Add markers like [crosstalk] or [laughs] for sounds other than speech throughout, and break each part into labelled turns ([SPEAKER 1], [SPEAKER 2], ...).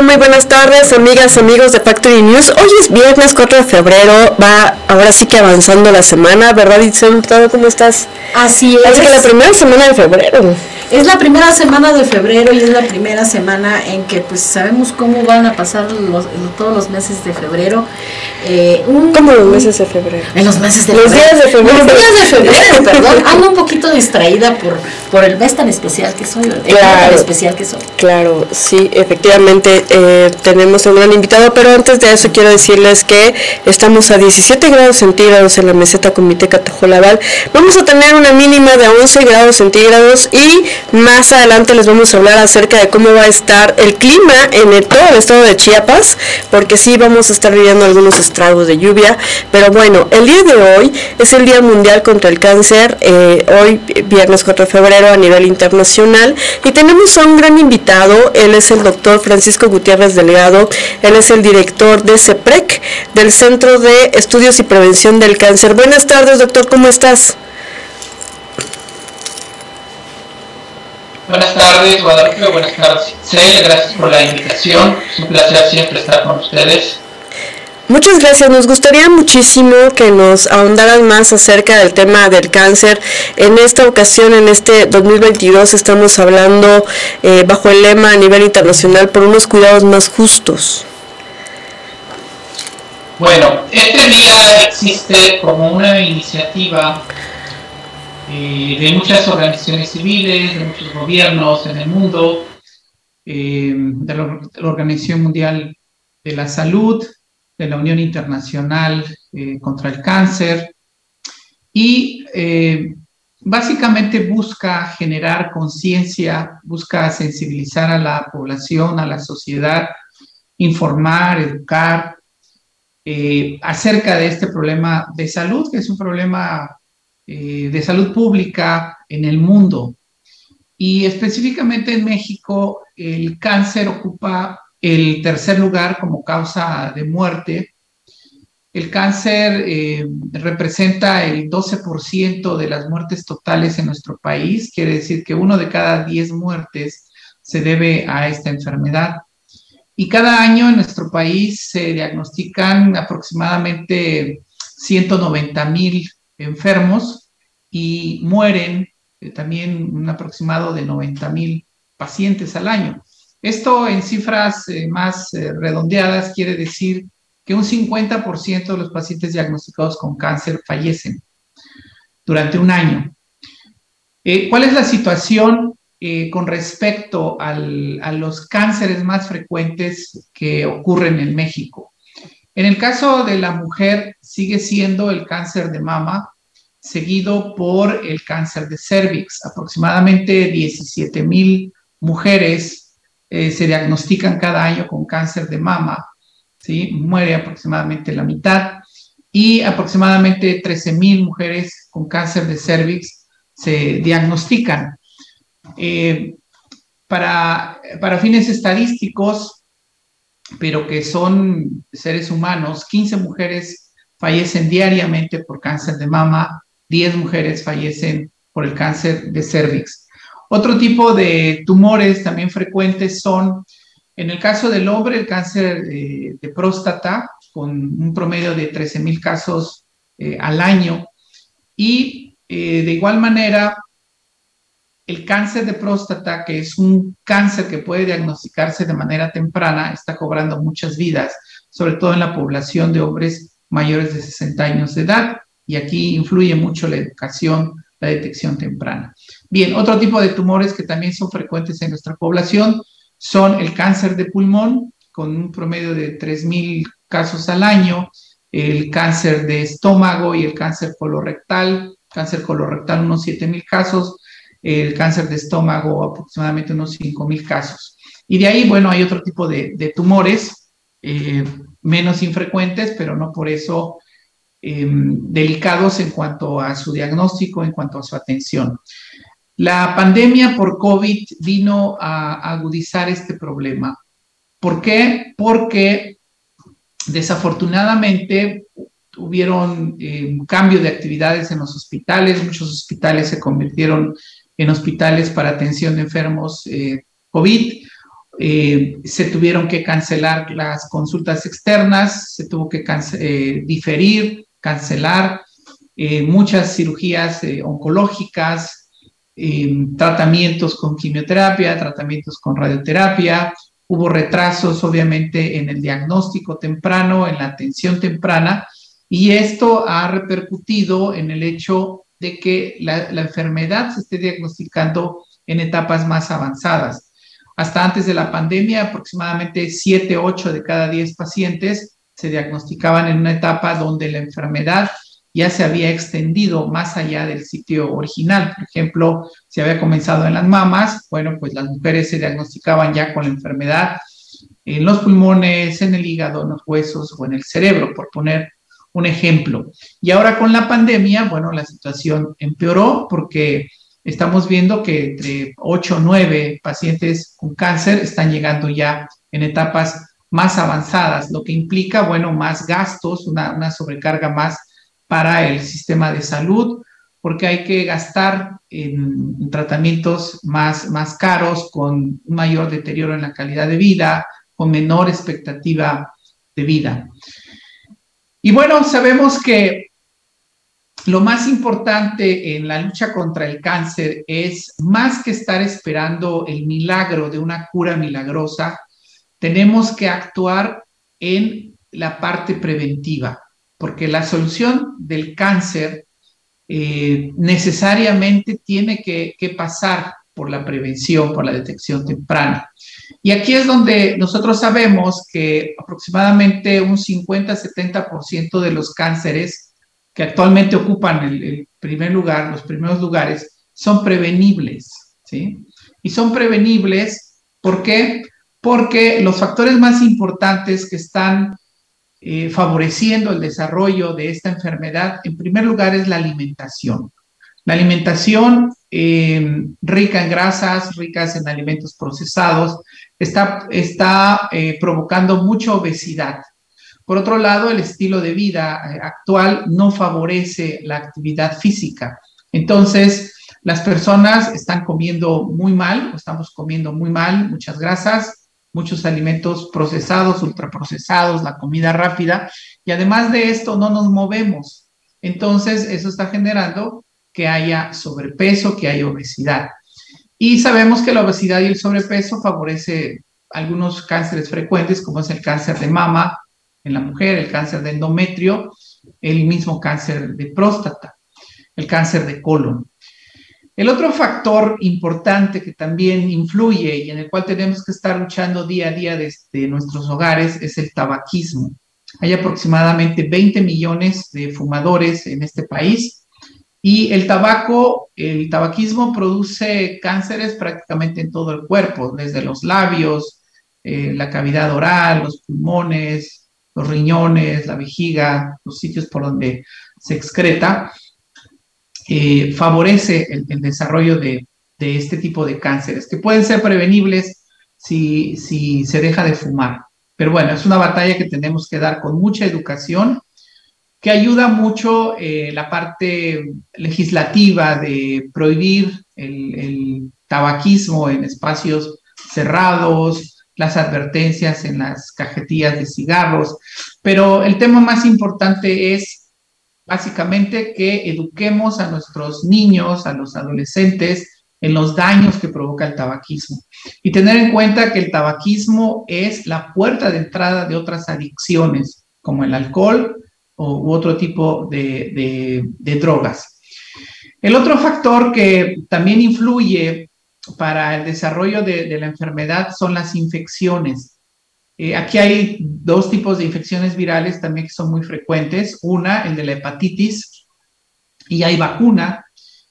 [SPEAKER 1] tal? Muy buenas tardes, amigas, amigos de Factory News. Hoy es viernes 4 de febrero, va ahora sí que avanzando la semana, ¿verdad, Itzel? ¿Cómo estás?
[SPEAKER 2] Así es.
[SPEAKER 1] Es que la primera semana de febrero.
[SPEAKER 2] Es la primera semana de febrero y es la primera semana en que pues sabemos cómo van a pasar los, todos los meses de febrero.
[SPEAKER 1] Eh, ¿Cómo los meses de febrero?
[SPEAKER 2] En los meses de
[SPEAKER 1] los
[SPEAKER 2] febrero.
[SPEAKER 1] Días de febrero.
[SPEAKER 2] Los días de febrero, perdón. Ando un poquito distraída por, por el mes tan especial que soy, el claro, tan especial que soy.
[SPEAKER 1] Claro, sí, efectivamente eh, tenemos un gran invitado, pero antes de eso quiero decirles que estamos a 17 grados centígrados en la meseta Comité Catajolaval. Vamos a tener una mínima de 11 grados centígrados y más adelante les vamos a hablar acerca de cómo va a estar el clima en todo el estado de Chiapas, porque sí vamos a estar viviendo algunos estragos de lluvia. Pero bueno, el día de hoy es el Día Mundial contra el Cáncer, eh, hoy viernes 4 de febrero a nivel internacional, y tenemos a un gran invitado, él es el doctor Francisco Gutiérrez Delgado, él es el director de CEPREC, del Centro de Estudios y Prevención del Cáncer. Buenas tardes, doctor, ¿cómo estás?
[SPEAKER 3] Buenas tardes, Guadalupe. Buenas tardes, Celia. Gracias por la invitación. Es un placer siempre estar con ustedes.
[SPEAKER 1] Muchas gracias. Nos gustaría muchísimo que nos ahondaran más acerca del tema del cáncer. En esta ocasión, en este 2022, estamos hablando eh, bajo el lema a nivel internacional por unos cuidados más justos.
[SPEAKER 3] Bueno, este día existe como una iniciativa eh, de muchas organizaciones civiles, de muchos gobiernos en el mundo, eh, de, la, Organización Mundial de la Salud, de la Unión Internacional eh, contra el Cáncer, y básicamente busca generar conciencia, busca sensibilizar a la población, a la sociedad, informar, educar acerca de este problema de salud, que es un problema eh, de salud pública en el mundo. Y específicamente en México, el cáncer ocupa el tercer lugar como causa de muerte. El cáncer eh, representa el 12% de las muertes totales en nuestro país, quiere decir que uno de cada 10 muertes se debe a esta enfermedad. Y cada año en nuestro país se diagnostican aproximadamente 190 mil enfermos y mueren eh, también un aproximado de 90 mil pacientes al año. Esto en cifras eh, más eh, redondeadas quiere decir que un 50% de los pacientes diagnosticados con cáncer fallecen durante un año. ¿Cuál es la situación con respecto a los cánceres más frecuentes que ocurren en México? En el caso de la mujer, sigue siendo el cáncer de mama, seguido por el cáncer de cervix. Aproximadamente 17 mil mujeres eh, se diagnostican cada año con cáncer de mama, ¿sí? muere aproximadamente la mitad, y aproximadamente 13 mil mujeres con cáncer de cervix se diagnostican. Eh, para, para fines estadísticos, pero que son seres humanos, 15 mujeres fallecen diariamente por cáncer de mama, 10 mujeres fallecen por el cáncer de cervix. Otro tipo de tumores también frecuentes son, en el caso del hombre, el cáncer de, próstata, con un promedio de 13 mil casos eh, al año. Y eh, de igual manera, el cáncer de próstata, que es un cáncer que puede diagnosticarse de manera temprana, está cobrando muchas vidas, sobre todo en la población de hombres mayores de 60 años de edad. Y aquí influye mucho la educación, la detección temprana. Bien, otro tipo de tumores que también son frecuentes en nuestra población son el cáncer de pulmón, con un promedio de 3.000 casos al año, el cáncer de estómago y el cáncer colorectal, cáncer colorectal unos 7.000 casos, el cáncer de estómago aproximadamente unos 5.000 casos. Y de ahí, bueno, hay otro tipo de, tumores eh, menos infrecuentes, pero no por eso em, delicados en cuanto a su diagnóstico, en cuanto a su atención. La pandemia por COVID vino a agudizar este problema. ¿Por qué? Porque desafortunadamente hubieron eh, un cambio de actividades en los hospitales, muchos hospitales se convirtieron en hospitales para atención de enfermos eh, COVID. eh, se tuvieron que cancelar las consultas externas, se tuvo que eh, diferir, cancelar eh, muchas cirugías oncológicas, tratamientos con quimioterapia, tratamientos con radioterapia, hubo retrasos obviamente en el diagnóstico temprano, en la atención temprana, y esto ha repercutido en el hecho de que la, la enfermedad se esté diagnosticando en etapas más avanzadas. Hasta antes de la pandemia, aproximadamente 7, 8 de cada 10 pacientes se diagnosticaban en una etapa donde la enfermedad ya se había extendido más allá del sitio original. Por ejemplo, si había comenzado en las mamas, bueno, pues las mujeres se diagnosticaban ya con la enfermedad en los pulmones, en el hígado, en los huesos o en el cerebro, por poner un ejemplo. Y ahora con la pandemia, bueno, la situación empeoró porque estamos viendo que entre 8 o 9 pacientes con cáncer están llegando ya en etapas más avanzadas, lo que implica, bueno, más gastos, una, sobrecarga más para el sistema de salud, porque hay que gastar en, tratamientos más, más caros, con un mayor deterioro en la calidad de vida, con menor expectativa de vida. Y bueno, sabemos que lo más importante en la lucha contra el cáncer es más que estar esperando el milagro de una cura milagrosa, tenemos que actuar en la parte preventiva, porque la solución del cáncer eh, necesariamente tiene que, pasar por la prevención, por la detección temprana. Y aquí es donde nosotros sabemos que aproximadamente un 50-70% de los cánceres que actualmente ocupan el, primer lugar, los primeros lugares, son prevenibles, ¿sí? Y son prevenibles, ¿por qué? Porque los factores más importantes que están eh, favoreciendo el desarrollo de esta enfermedad, en primer lugar, es la alimentación. La alimentación eh, rica en grasas, ricas en alimentos procesados, está, está eh, provocando mucha obesidad. Por otro lado, el estilo de vida actual no favorece la actividad física. Entonces, las personas están comiendo muy mal, estamos comiendo muy mal, muchas grasas, muchos alimentos procesados, ultraprocesados, la comida rápida, y además de esto no nos movemos. Entonces, eso está generando que haya sobrepeso, que haya obesidad. Y sabemos que la obesidad y el sobrepeso favorece algunos cánceres frecuentes, como es el cáncer de mama, en la mujer, el cáncer de endometrio, el mismo cáncer de próstata, el cáncer de colon. El otro factor importante que también influye y en el cual tenemos que estar luchando día a día desde nuestros hogares es el tabaquismo. Hay aproximadamente 20 millones de fumadores en este país y el tabaco, el tabaquismo produce cánceres prácticamente en todo el cuerpo, desde los labios, eh, la cavidad oral, los pulmones, los riñones, la vejiga, los sitios por donde se excreta, eh, favorece el, desarrollo de, este tipo de cánceres, que pueden ser prevenibles si, se deja de fumar. Pero bueno, es una batalla que tenemos que dar con mucha educación, que ayuda mucho eh, la parte legislativa de prohibir el tabaquismo en espacios cerrados, las advertencias en las cajetillas de cigarros, pero el tema más importante es básicamente que eduquemos a nuestros niños, a los adolescentes, en los daños que provoca el tabaquismo. Y tener en cuenta que el tabaquismo es la puerta de entrada de otras adicciones, como el alcohol u otro tipo de, de drogas. El otro factor que también influye para el desarrollo de, la enfermedad son las infecciones. Eh, aquí hay dos tipos de infecciones virales también que son muy frecuentes. Una, el de la hepatitis, y hay vacuna.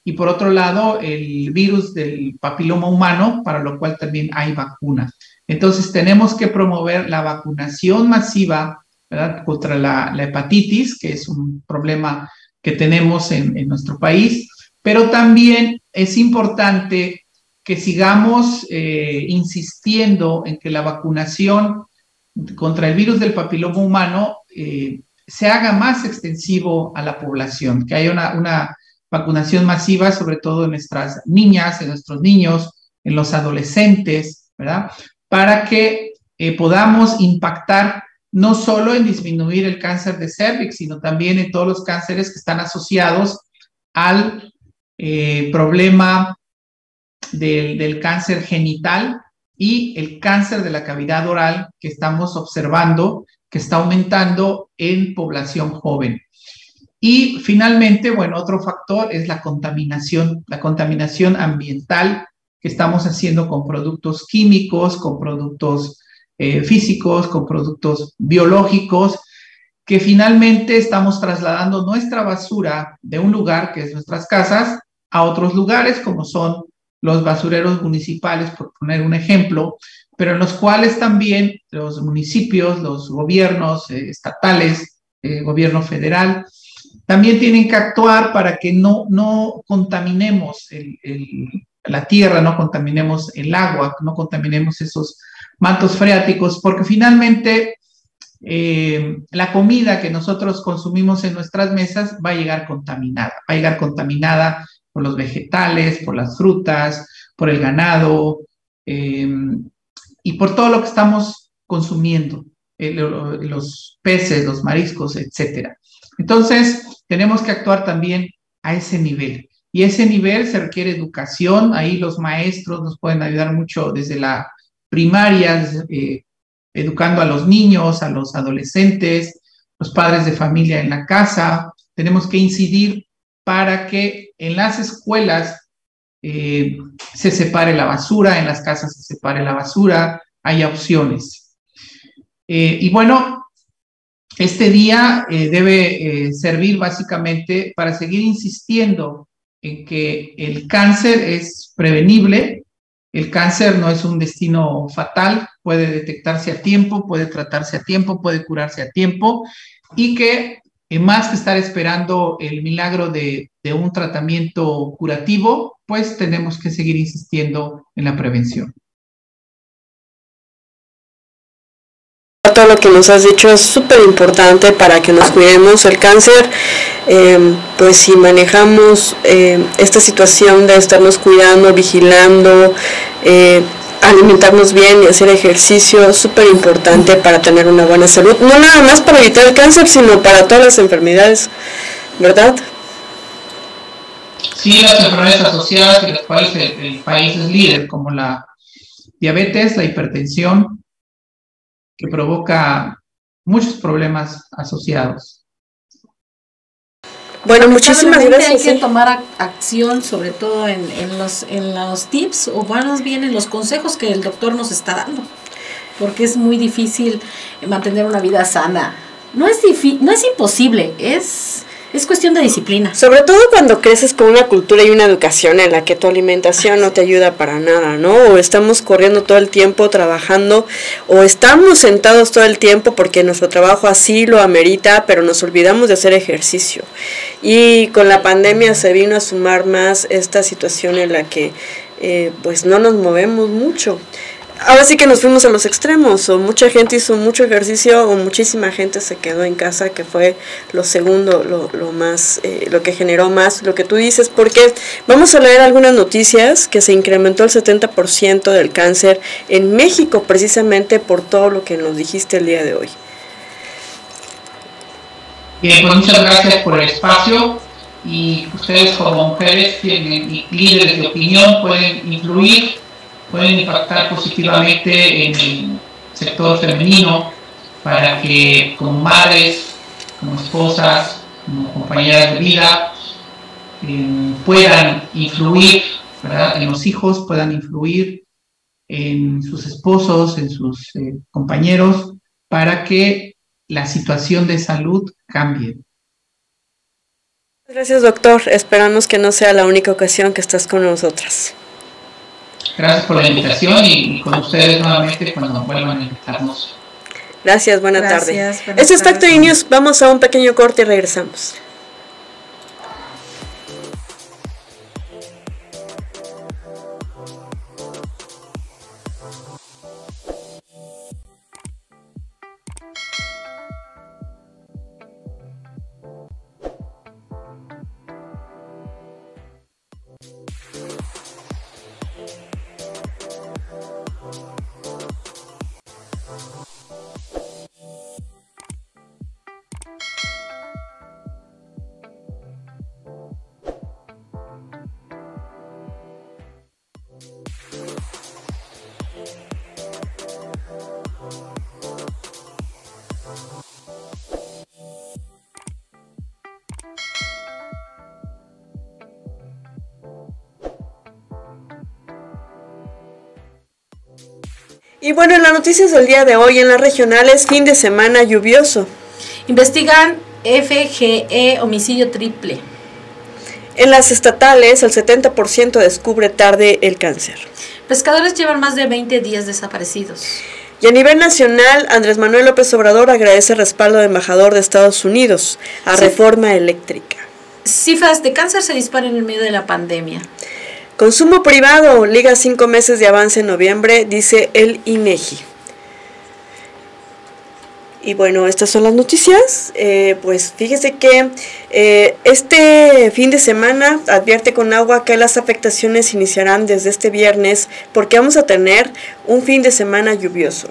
[SPEAKER 3] Y por otro lado, el virus del papiloma humano, para lo cual también hay vacuna. Entonces, tenemos que promover la vacunación masiva contra la, hepatitis, que es un problema que tenemos en, en nuestro país, pero también es importante que sigamos eh, insistiendo en que la vacunación contra el virus del papiloma humano eh, se haga más extensivo a la población, que haya una, vacunación masiva, sobre todo en nuestras niñas, en nuestros niños, en los adolescentes, ¿verdad? para que eh, podamos impactar no solo en disminuir el cáncer de cervix, sino también en todos los cánceres que están asociados al eh, problema del, del cáncer genital y el cáncer de la cavidad oral que estamos observando que está aumentando en población joven. Y finalmente, bueno, otro factor es la contaminación, la contaminación ambiental que estamos haciendo con productos químicos, con productos eh, físicos, con productos biológicos, que finalmente estamos trasladando nuestra basura de un lugar, que es nuestras casas, a otros lugares, como son los basureros municipales, por poner un ejemplo, pero en los cuales también los municipios, los gobiernos eh, estatales, eh, gobierno federal, también tienen que actuar para que no, no contaminemos la tierra, no contaminemos el agua, no contaminemos esos mantos freáticos, porque finalmente eh, la comida que nosotros consumimos en nuestras mesas va a llegar contaminada, va a llegar contaminada por los vegetales, por las frutas, por el ganado eh, y por todo lo que estamos consumiendo, eh, los peces, los mariscos, etc. Entonces, tenemos que actuar también a ese nivel. Y ese nivel se requiere educación, ahí los maestros nos pueden ayudar mucho desde la primarias, eh, educando a los niños, a los adolescentes, los padres de familia en la casa. Tenemos que incidir para que en las escuelas eh, se separe la basura, en las casas se separe la basura, haya opciones. Eh, y bueno, este día debe servir básicamente para seguir insistiendo en que el cáncer es prevenible, el cáncer no es un destino fatal, puede detectarse a tiempo, puede tratarse a tiempo, puede curarse a tiempo y que eh, más que estar esperando el milagro de, un tratamiento curativo, pues tenemos que seguir insistiendo en la prevención.
[SPEAKER 1] todo lo que nos has dicho es súper importante para que nos cuidemos el cáncer. Em, pues si manejamos em, esta situación de estarnos cuidando, vigilando, eh, alimentarnos bien y hacer ejercicio, súper importante para tener una buena salud. No nada más para evitar el cáncer, sino para todas las enfermedades, ¿verdad?
[SPEAKER 3] Sí, las enfermedades asociadas y las cuales el país es líder, como la diabetes, la hipertensión, que provoca muchos problemas asociados.
[SPEAKER 2] Bueno, muchísimas gracias. Hay que tomar acción, sobre todo en, los, en los tips o más bien en los consejos que el doctor nos está dando, porque es muy difícil mantener una vida sana. No es, no es imposible, es es cuestión de disciplina.
[SPEAKER 1] Sobre todo cuando creces con una cultura y una educación en la que tu alimentación no te ayuda para nada, ¿no? O estamos corriendo todo el tiempo trabajando, o estamos sentados todo el tiempo porque nuestro trabajo así lo amerita, pero nos olvidamos de hacer ejercicio. Y con la pandemia se vino a sumar más esta situación en la que eh, pues no nos movemos mucho ahora sí que nos fuimos a los extremos, o mucha gente hizo mucho ejercicio o muchísima gente se quedó en casa, que fue lo segundo, lo, más, eh, lo que generó más, lo que tú dices, porque vamos a leer algunas noticias que se incrementó el 70% del cáncer en México precisamente por todo lo que nos dijiste el día de hoy.
[SPEAKER 3] Bien, pues muchas gracias por el espacio y ustedes como mujeres tienen líderes de opinión pueden influir pueden impactar positivamente en el sector femenino para que como madres, como esposas, como compañeras de vida, eh, puedan influir en los hijos, puedan influir en sus esposos, en sus eh, compañeros, para que la situación de salud cambie.
[SPEAKER 1] Gracias, doctor. Esperamos que no sea la única ocasión que estás con nosotras.
[SPEAKER 3] Gracias por la invitación y, con ustedes nuevamente cuando vuelvan a invitarnos.
[SPEAKER 1] Gracias, buena tarde. Esto es Tacto News. Vamos a un pequeño corte y regresamos. Y bueno, en las noticias del día de hoy, en las regionales, fin de semana lluvioso.
[SPEAKER 2] Investigan FGE homicidio triple.
[SPEAKER 1] En las estatales, el 70% descubre tarde el cáncer.
[SPEAKER 2] Pescadores llevan más de 20 días desaparecidos.
[SPEAKER 1] Y a nivel nacional, Andrés Manuel López Obrador agradece el respaldo de embajador de Estados Unidos a reforma eléctrica.
[SPEAKER 2] Cifras de cáncer se disparan en medio de la pandemia.
[SPEAKER 1] Consumo privado, liga cinco meses de avance en noviembre, dice el INEGI. Y bueno, estas son las noticias. Eh, pues fíjese que eh, este fin de semana advierte con agua que las afectaciones iniciarán desde este viernes porque vamos a tener un fin de semana lluvioso.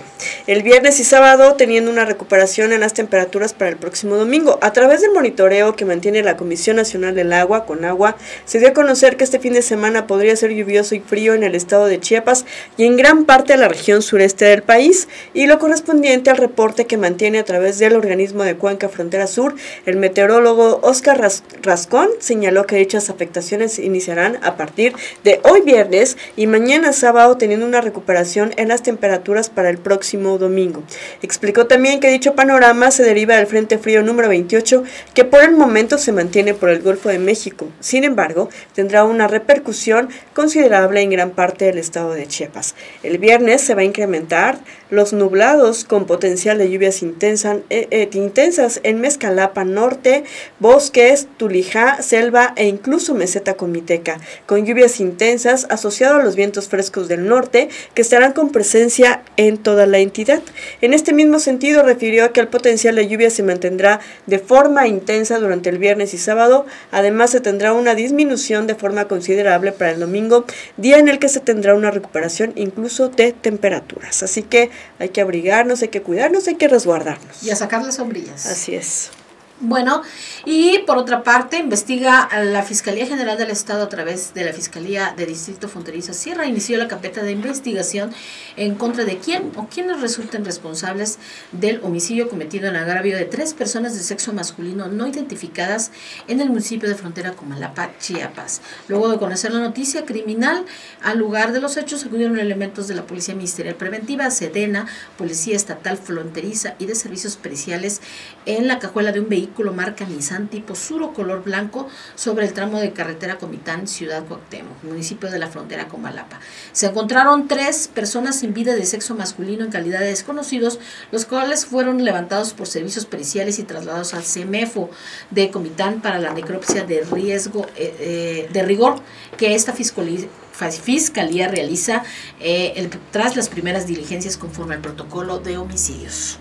[SPEAKER 1] El viernes y sábado teniendo una recuperación en las temperaturas para el próximo domingo. A través del monitoreo que mantiene la Comisión Nacional del Agua con agua, se dio a conocer que este fin de semana podría ser lluvioso y frío en el estado de Chiapas y en gran parte de la región sureste del país y lo correspondiente al reporte que mantiene a través del organismo de Cuenca Frontera Sur, el meteorólogo Oscar Rascón señaló que dichas afectaciones iniciarán a partir de hoy viernes y mañana sábado teniendo una recuperación en las temperaturas para el próximo domingo. Explicó también que dicho panorama se deriva del Frente Frío número 28 que por el momento se mantiene por el Golfo de México. Sin embargo, tendrá una repercusión considerable en gran parte del estado de Chiapas. El viernes se va a incrementar los nublados con potencial de lluvias intensas, eh, eh, intensas en Mezcalapa Norte, bosques, Tulijá, selva e incluso meseta comiteca, con lluvias intensas asociado a los vientos frescos del norte que estarán con presencia en toda la entidad. En este mismo sentido, refirió que el potencial de lluvia se mantendrá de forma intensa durante el viernes y sábado, además se tendrá una disminución de forma considerable para el domingo, día en el que se tendrá una recuperación incluso de temperaturas. Así que hay que abrigarnos, hay que cuidarnos, hay que resguardarnos.
[SPEAKER 2] Y a sacar las sombrillas.
[SPEAKER 1] Así es.
[SPEAKER 2] Bueno, y por otra parte, investiga la Fiscalía General del Estado a través de la Fiscalía de Distrito Fronterizo Sierra. Inició la carpeta de investigación en contra de quién o quiénes resulten responsables del homicidio cometido en agravio de tres personas de sexo masculino no identificadas en el municipio de frontera Comalapa, Chiapas. Luego de conocer la noticia criminal, al lugar de los hechos acudieron elementos de la Policía Ministerial Preventiva, Sedena, Policía Estatal Fronteriza y de Servicios Periciales en la cajuela de un vehículo vehículo marca Nissan tipo Suro color blanco sobre el tramo de carretera Comitán, Ciudad Cuauhtémoc, municipio de la frontera con Malapa. Se encontraron tres personas sin vida de sexo masculino en calidad de desconocidos, los cuales fueron levantados por servicios periciales y trasladados al CEMEFO de Comitán para la necropsia de riesgo eh, eh, de rigor que esta fiscalía realiza eh, tras las primeras diligencias conforme al protocolo de homicidios.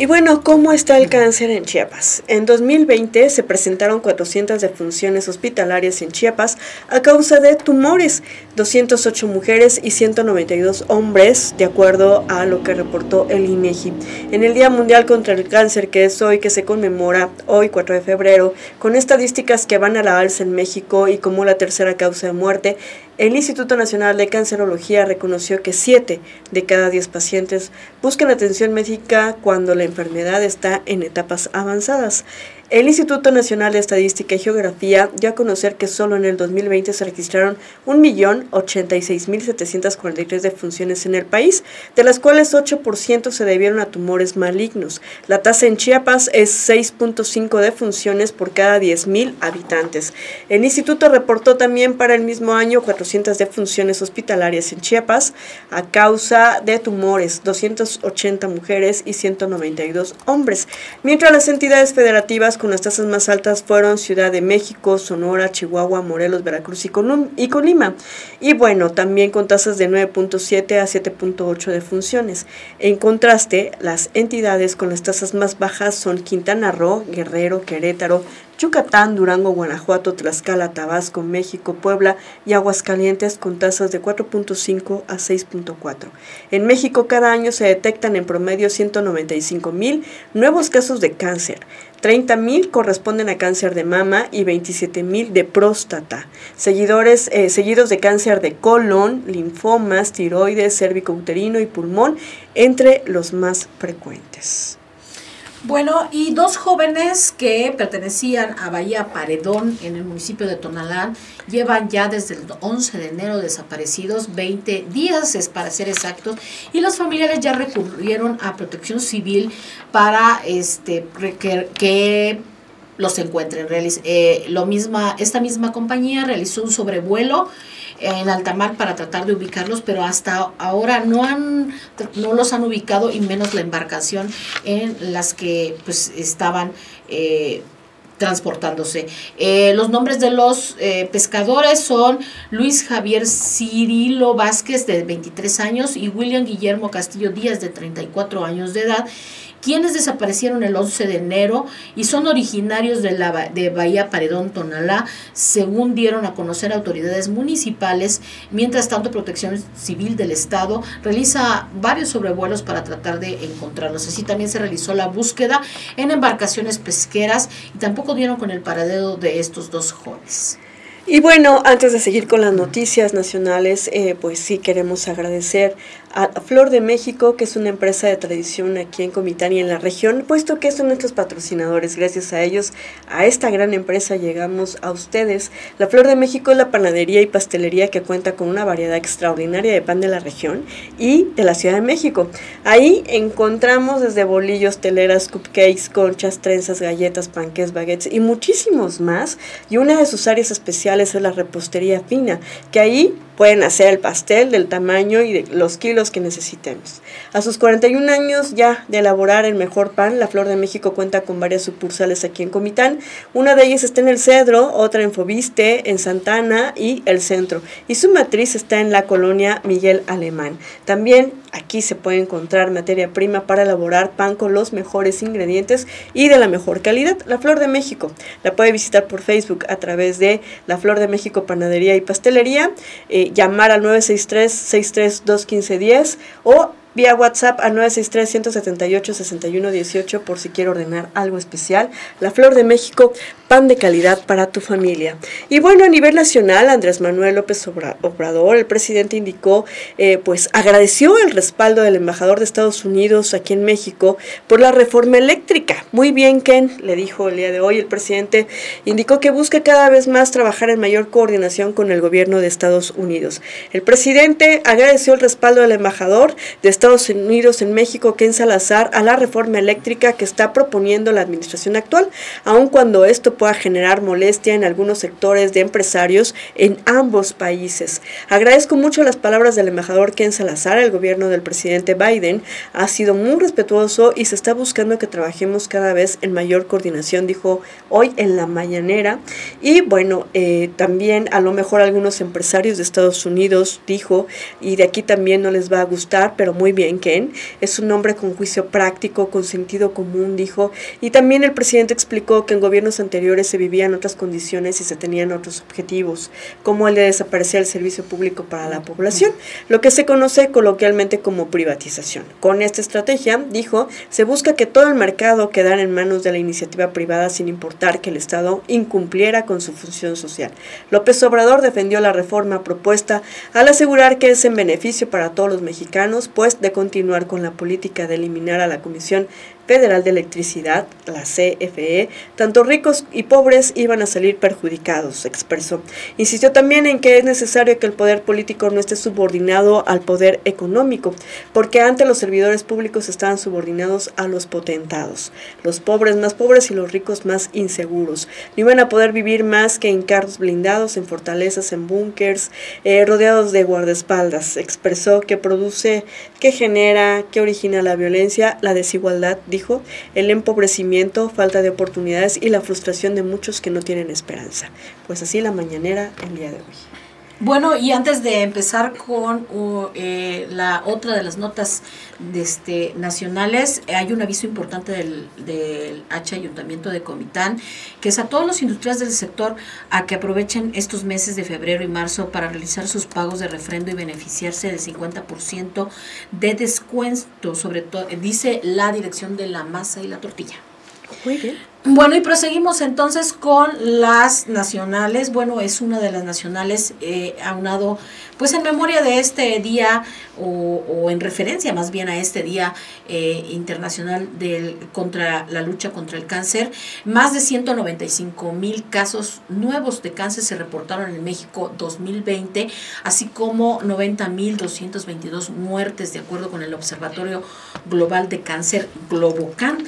[SPEAKER 1] Y bueno, ¿cómo está el cáncer en Chiapas? En 2020 se presentaron 400 defunciones hospitalarias en Chiapas a causa de tumores, 208 mujeres y 192 hombres, de acuerdo a lo que reportó el INEGI. E en el Día Mundial contra el Cáncer, que es hoy que se conmemora, hoy 4 de febrero, con estadísticas que van a la alza en México y como la tercera causa de muerte, el Instituto Nacional de Cancerología reconoció que 7 de cada 10 pacientes buscan atención médica cuando la enfermedad está en etapas avanzadas. El Instituto Nacional de Estadística y Geografía dio a conocer que solo en el 2020 se registraron 1.086.743 defunciones en el país, de las cuales 8% se debieron a tumores malignos. La tasa en Chiapas es 6.5 defunciones por cada 10.000 habitantes. El instituto reportó también para el mismo año 400 defunciones hospitalarias en Chiapas a causa de tumores, 280 mujeres y 192 hombres, mientras las entidades federativas con las tasas más altas fueron Ciudad de México, Sonora, Chihuahua, Morelos, Veracruz y, y Colima. Y bueno, también con tasas de 9.7 a 7.8 de funciones. En contraste, las entidades con las tasas más bajas son Quintana Roo, Guerrero, Querétaro, Yucatán, Durango, Guanajuato, Tlaxcala, Tabasco, México, Puebla y Aguascalientes con tasas de 4.5 a 6.4. En México cada año se detectan en promedio 195 mil nuevos casos de cáncer. 30 mil corresponden a cáncer de mama y 27 mil de próstata. Seguidores, eh, seguidos de cáncer de colon, linfomas, tiroides, cérvico uterino y pulmón, entre los más frecuentes.
[SPEAKER 2] Bueno, y dos jóvenes que pertenecían a Bahía Paredón en el municipio de Tonalán llevan ya desde el 11 de enero desaparecidos, 20 días es para ser exactos, y los familiares ya recurrieron a Protección Civil para este que, que los encuentren. Eh, lo misma, esta misma compañía realizó un sobrevuelo en alta mar para tratar de ubicarlos, pero hasta ahora no han no los han ubicado y menos la embarcación en las que pues estaban eh, transportándose. Eh, los nombres de los eh, pescadores son Luis Javier Cirilo Vázquez, de 23 años, y William Guillermo Castillo Díaz, de 34 años de edad quienes desaparecieron el 11 de enero y son originarios de, la, de Bahía Paredón, Tonalá, según dieron a conocer autoridades municipales. Mientras tanto, Protección Civil del Estado realiza varios sobrevuelos para tratar de encontrarlos. Así también se realizó la búsqueda en embarcaciones pesqueras y tampoco dieron con el paradero de estos dos jóvenes.
[SPEAKER 1] Y bueno, antes de seguir con las noticias nacionales, eh, pues sí queremos agradecer a Flor de México, que es una empresa de tradición aquí en Comitán y en la región, puesto que son nuestros patrocinadores. Gracias a ellos, a esta gran empresa llegamos a ustedes. La Flor de México es la panadería y pastelería que cuenta con una variedad extraordinaria de pan de la región y de la Ciudad de México. Ahí encontramos desde bolillos, teleras, cupcakes, conchas, trenzas, galletas, panques, baguettes y muchísimos más. Y una de sus áreas especiales es la repostería fina, que ahí pueden hacer el pastel del tamaño y de los kilos que necesitemos. A sus 41 años ya de elaborar el mejor pan, la Flor de México cuenta con varias sucursales aquí en Comitán. Una de ellas está en el Cedro, otra en Fobiste, en Santana y el Centro. Y su matriz está en la colonia Miguel Alemán. También aquí se puede encontrar materia prima para elaborar pan con los mejores ingredientes y de la mejor calidad. La Flor de México la puede visitar por Facebook a través de La Flor de México Panadería y Pastelería. Eh, llamar al 963-632-1510 o vía WhatsApp a 963-178-6118 por si quiere ordenar algo especial. La Flor de México, pan de calidad para tu familia. Y bueno, a nivel nacional, Andrés Manuel López Obrador, el presidente indicó, eh, pues agradeció el respaldo del embajador de Estados Unidos aquí en México por la reforma eléctrica. Muy bien, Ken, le dijo el día de hoy el presidente, indicó que busca cada vez más trabajar en mayor coordinación con el gobierno de Estados Unidos. El presidente agradeció el respaldo del embajador de Estados Unidos en México, Ken Salazar, a la reforma eléctrica que está proponiendo la administración actual, aun cuando esto pueda generar molestia en algunos sectores de empresarios en ambos países. Agradezco mucho las palabras del embajador Ken Salazar. El gobierno del presidente Biden ha sido muy respetuoso y se está buscando que trabajemos cada vez en mayor coordinación, dijo hoy en la mañanera. Y bueno, eh, también a lo mejor algunos empresarios de Estados Unidos dijo, y de aquí también no les va a gustar, pero muy bien Ken, es un hombre con juicio práctico, con sentido común, dijo, y también el presidente explicó que en gobiernos anteriores se vivían otras condiciones y se tenían otros objetivos, como el de desaparecer el servicio público para la población, lo que se conoce coloquialmente como privatización. Con esta estrategia, dijo, se busca que todo el mercado quedara en manos de la iniciativa privada sin importar que el Estado incumpliera con su función social. López Obrador defendió la reforma propuesta al asegurar que es en beneficio para todos los mexicanos, pues de continuar con la política de eliminar a la Comisión Federal de Electricidad, la CFE, tanto ricos y pobres iban a salir perjudicados, expresó. Insistió también en que es necesario que el poder político no esté subordinado al poder económico, porque antes los servidores públicos estaban subordinados a los potentados, los pobres más pobres y los ricos más inseguros. No iban a poder vivir más que en carros blindados, en fortalezas, en búnkers, eh, rodeados de guardaespaldas. Expresó que produce, que genera, que origina la violencia, la desigualdad, el empobrecimiento, falta de oportunidades y la frustración de muchos que no tienen esperanza. Pues así la mañanera el día de hoy.
[SPEAKER 2] Bueno, y antes de empezar con eh, la otra de las notas de este, nacionales, hay un aviso importante del, del H Ayuntamiento de Comitán, que es a todos los industriales del sector a que aprovechen estos meses de febrero y marzo para realizar sus pagos de refrendo y beneficiarse del 50% de descuento, sobre todo, dice la dirección de la masa y la tortilla.
[SPEAKER 1] Muy bien.
[SPEAKER 2] Bueno, y proseguimos entonces con las nacionales. Bueno, es una de las nacionales eh, aunado, pues en memoria de este día o, en referencia más bien a este día eh, internacional del, contra la lucha contra el cáncer. Más de 195 mil casos nuevos de cáncer se reportaron en México 2020, así como 90 mil 222 muertes de acuerdo con el Observatorio Global de Cáncer Globocan.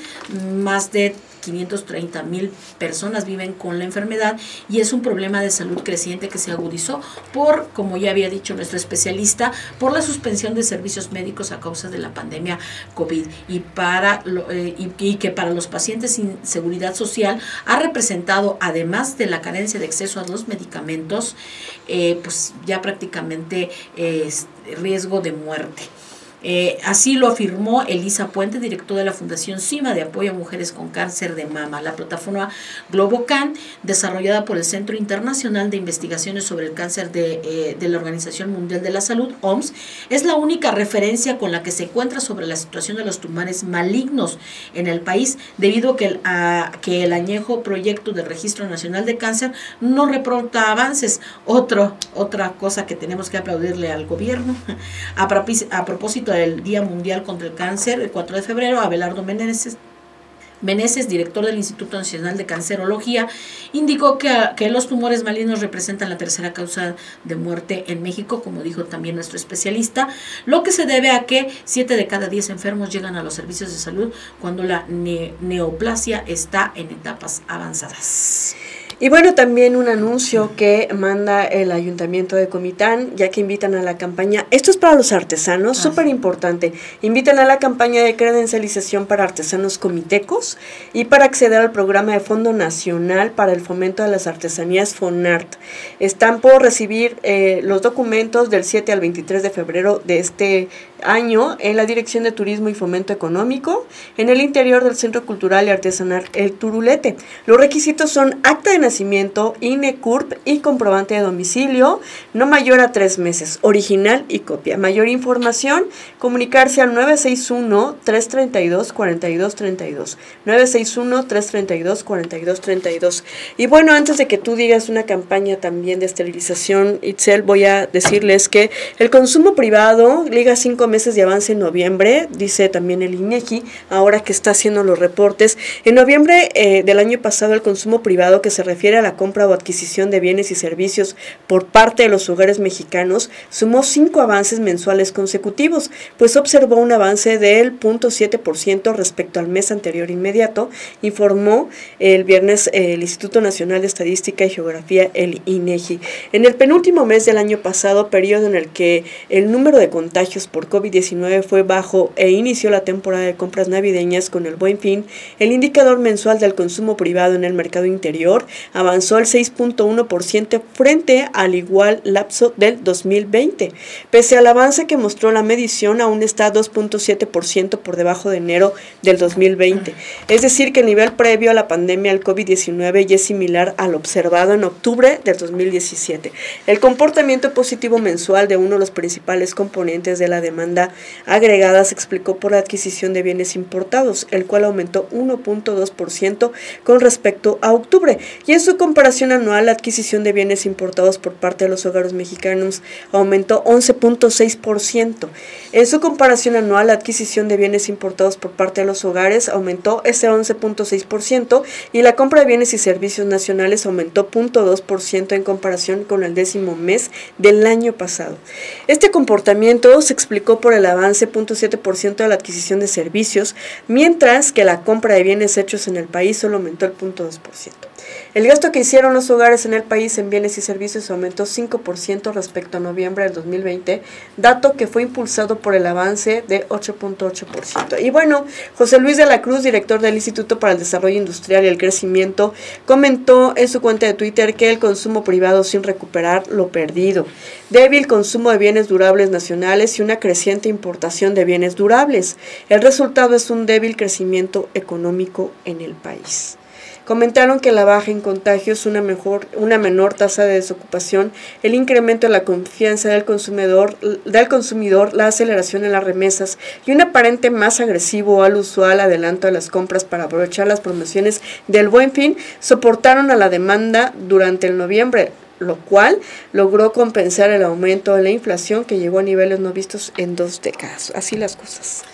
[SPEAKER 2] Más de 530 mil personas viven con la enfermedad y es un problema de salud creciente que se agudizó por, como ya había dicho nuestro especialista, por la suspensión de servicios médicos a causa de la pandemia COVID y, para eh, y, que para los pacientes sin seguridad social ha representado, además de la carencia de acceso a los medicamentos, eh, pues ya prácticamente es riesgo de muerte. Eh, así lo afirmó Elisa Puente, director de la Fundación CIMA de Apoyo a Mujeres con Cáncer de Mama. La plataforma GloboCan, desarrollada por el Centro Internacional de Investigaciones sobre el Cáncer de, eh, de, la Organización Mundial de la Salud, OMS, es la única referencia con la que se encuentra sobre la situación de los tumores malignos en el país, debido a que el, a, que el añejo proyecto de Registro Nacional de Cáncer no reporta avances. Otra cosa que tenemos que aplaudirle al gobierno. [laughs] A propósito del Día Mundial contra el Cáncer, el 4 de febrero, Abelardo Meneses, Meneses, director del Instituto Nacional de Cancerología, indicó que, que, los tumores malignos representan la tercera causa de muerte en México, como dijo también nuestro especialista, lo que se debe a que 7 de cada 10 enfermos llegan a los servicios de salud cuando la neoplasia está en etapas avanzadas.
[SPEAKER 1] Y bueno, también un anuncio que manda el Ayuntamiento de Comitán, ya que invitan a la campaña, esto es para los artesanos, ah, súper importante, invitan a la campaña de credencialización para artesanos comitecos y para acceder al programa de Fondo Nacional para el Fomento de las Artesanías FONART. Están por recibir eh, los documentos del 7 al 23 de febrero de este año en la Dirección de Turismo y Fomento Económico, en el interior del Centro Cultural y Artesanal El Turulete. Los requisitos son acta de nacimiento, INECURP y comprobante de domicilio, no mayor a tres meses, original y copia. Mayor información, comunicarse al 961-332-4232. 961-332-4232. Y bueno, antes de que tú digas una campaña también de esterilización, Itzel, voy a decirles que el consumo privado liga cinco meses de avance en noviembre, dice también el INEGI, ahora que está haciendo los reportes. En noviembre eh, del año pasado, el consumo privado que se refiere a la compra o adquisición de bienes y servicios por parte de los hogares mexicanos sumó cinco avances mensuales consecutivos, pues observó un avance del 0.7% respecto al mes anterior inmediato, informó el viernes eh, el Instituto Nacional de Estadística y Geografía, el INEGI. En el penúltimo mes del año pasado, periodo en el que el número de contagios por COVID COVID-19 fue bajo e inició la temporada de compras navideñas con el buen fin, el indicador mensual del consumo privado en el mercado interior avanzó al 6.1% frente al igual lapso del 2020. Pese al avance que mostró la medición, aún está 2.7% por debajo de enero del 2020. Es decir, que el nivel previo a la pandemia del COVID-19 ya es similar al observado en octubre del 2017. El comportamiento positivo mensual de uno de los principales componentes de la demanda agregada se explicó por la adquisición de bienes importados, el cual aumentó 1.2% con respecto a octubre. Y en su comparación anual, la adquisición de bienes importados por parte de los hogares mexicanos aumentó 11.6%. En su comparación anual, la adquisición de bienes importados por parte de los hogares aumentó ese 11.6% y la compra de bienes y servicios nacionales aumentó 0.2% en comparación con el décimo mes del año pasado. Este comportamiento se explicó por el avance 0.7% de la adquisición de servicios, mientras que la compra de bienes hechos en el país solo aumentó el 0.2%. El gasto que hicieron los hogares en el país en bienes y servicios aumentó 5% respecto a noviembre del 2020, dato que fue impulsado por el avance de 8.8%. Y bueno, José Luis de la Cruz, director del Instituto para el Desarrollo Industrial y el Crecimiento, comentó en su cuenta de Twitter que el consumo privado sin recuperar lo perdido, débil consumo de bienes durables nacionales y una creciente importación de bienes durables. El resultado es un débil crecimiento económico en el país. Comentaron que la baja en contagios, una, mejor, una menor tasa de desocupación, el incremento de la confianza del consumidor, del consumidor, la aceleración en las remesas y un aparente más agresivo al usual adelanto de las compras para aprovechar las promociones del buen fin, soportaron a la demanda durante el noviembre lo cual logró compensar el aumento de la inflación que llegó a niveles no vistos en dos décadas. Así las cosas.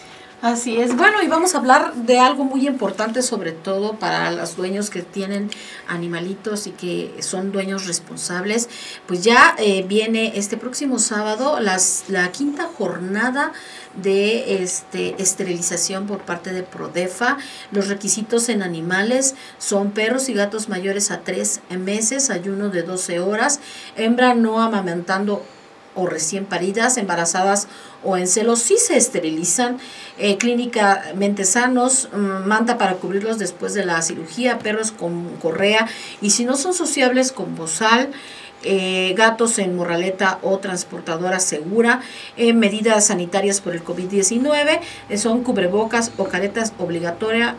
[SPEAKER 2] Así es. Bueno, y vamos a hablar de algo muy importante, sobre todo para los dueños que tienen animalitos y que son dueños responsables. Pues ya eh, viene este próximo sábado las, la quinta jornada de este, esterilización por parte de Prodefa. Los requisitos en animales son perros y gatos mayores a tres meses, ayuno de 12 horas, hembra no amamantando o recién paridas, embarazadas o en celos, sí se esterilizan, eh, clínicamente sanos, mm, manta para cubrirlos después de la cirugía, perros con correa y si no son sociables con bozal, eh, gatos en morraleta o transportadora segura, eh, medidas sanitarias por el COVID-19, eh, son cubrebocas o caretas obligatoria,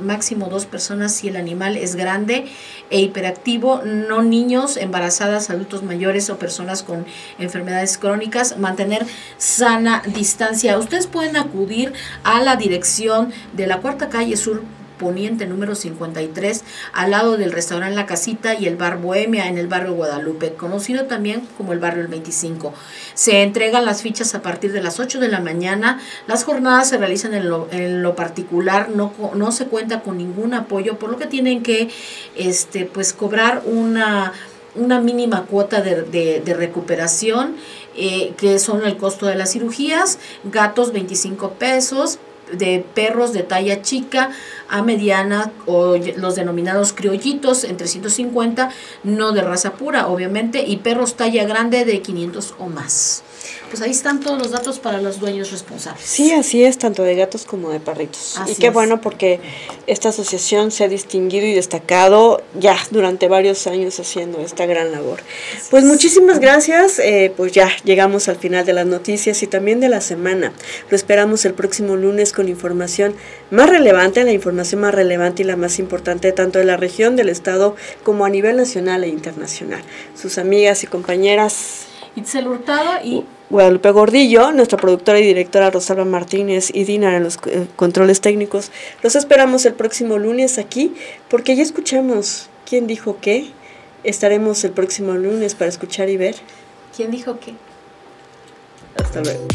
[SPEAKER 2] máximo dos personas si el animal es grande e hiperactivo, no niños, embarazadas, adultos mayores o personas con enfermedades crónicas, mantener sana distancia. Ustedes pueden acudir a la dirección de la cuarta calle sur Poniente número 53, al lado del restaurante La Casita y el bar Bohemia en el barrio Guadalupe, conocido también como el barrio El 25. Se entregan las fichas a partir de las 8 de la mañana. Las jornadas se realizan en lo, en lo particular, no, no se cuenta con ningún apoyo, por lo que tienen que este, pues, cobrar una una mínima cuota de, de, recuperación, eh, que son el costo de las cirugías, gatos 25 pesos, de perros de talla chica a mediana o los denominados criollitos en 350, no de raza pura obviamente, y perros talla grande de 500 o más pues ahí están todos los datos para los dueños responsables.
[SPEAKER 1] Sí, así es, tanto de gatos como de perritos. y qué bueno porque esta asociación se ha distinguido y destacado ya durante varios años haciendo esta gran labor. pues muchísimas gracias, eh, pues ya llegamos al final de las noticias y también de la semana. Lo esperamos el próximo lunes con información más relevante, la información más relevante y la más importante tanto de la región, del estado, como a nivel nacional e internacional. Sus amigas y compañeras.
[SPEAKER 2] Itzel Hurtado y
[SPEAKER 1] Guadalupe Gordillo, nuestra productora y directora Rosalba Martínez y Dina en los eh, controles técnicos. Los esperamos el próximo lunes aquí porque ya escuchamos quién dijo qué. Estaremos el próximo lunes para escuchar y ver.
[SPEAKER 2] ¿Quién dijo qué?
[SPEAKER 1] Hasta luego.